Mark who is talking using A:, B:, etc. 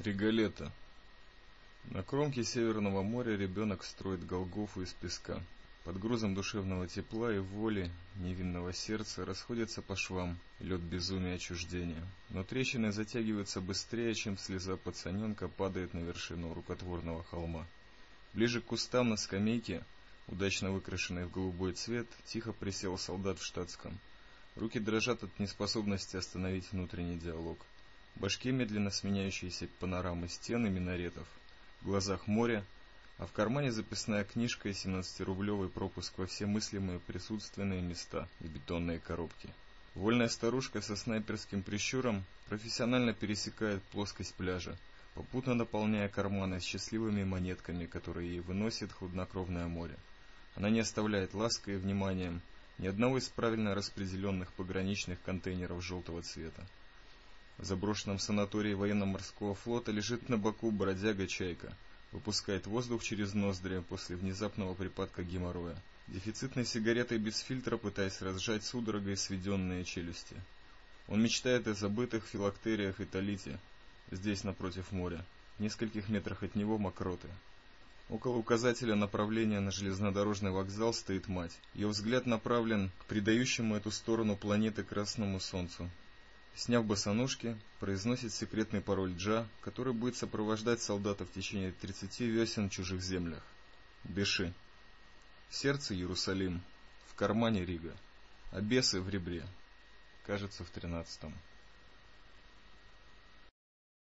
A: Риголета. На кромке Северного моря ребенок строит Голгофу из песка. Под грузом душевного тепла и воли, невинного сердца расходятся по швам лед безумия отчуждения. Но трещины затягиваются быстрее, чем слеза пацаненка падает на вершину рукотворного холма. Ближе к кустам на скамейке, удачно выкрашенной в голубой цвет, тихо присел солдат в штатском. Руки дрожат от неспособности остановить внутренний диалог башке медленно сменяющиеся панорамы стен и минаретов, в глазах море, а в кармане записная книжка и 17-рублевый пропуск во все мыслимые присутственные места и бетонные коробки. Вольная старушка со снайперским прищуром профессионально пересекает плоскость пляжа, попутно наполняя карманы счастливыми монетками, которые ей выносит хладнокровное море. Она не оставляет лаской и вниманием ни одного из правильно распределенных пограничных контейнеров желтого цвета. В заброшенном санатории военно-морского флота лежит на боку бродяга-чайка. Выпускает воздух через ноздри после внезапного припадка геморроя. Дефицитной сигаретой без фильтра пытаясь разжать судорогой сведенные челюсти. Он мечтает о забытых филактериях и талите, здесь напротив моря. В нескольких метрах от него мокроты. Около указателя направления на железнодорожный вокзал стоит мать. Ее взгляд направлен к придающему эту сторону планеты красному солнцу. Сняв босоножки, произносит секретный пароль Джа, который будет сопровождать солдата в течение 30 весен в чужих землях. Беши. В сердце Иерусалим, в кармане Рига, а бесы в ребре. Кажется, в тринадцатом.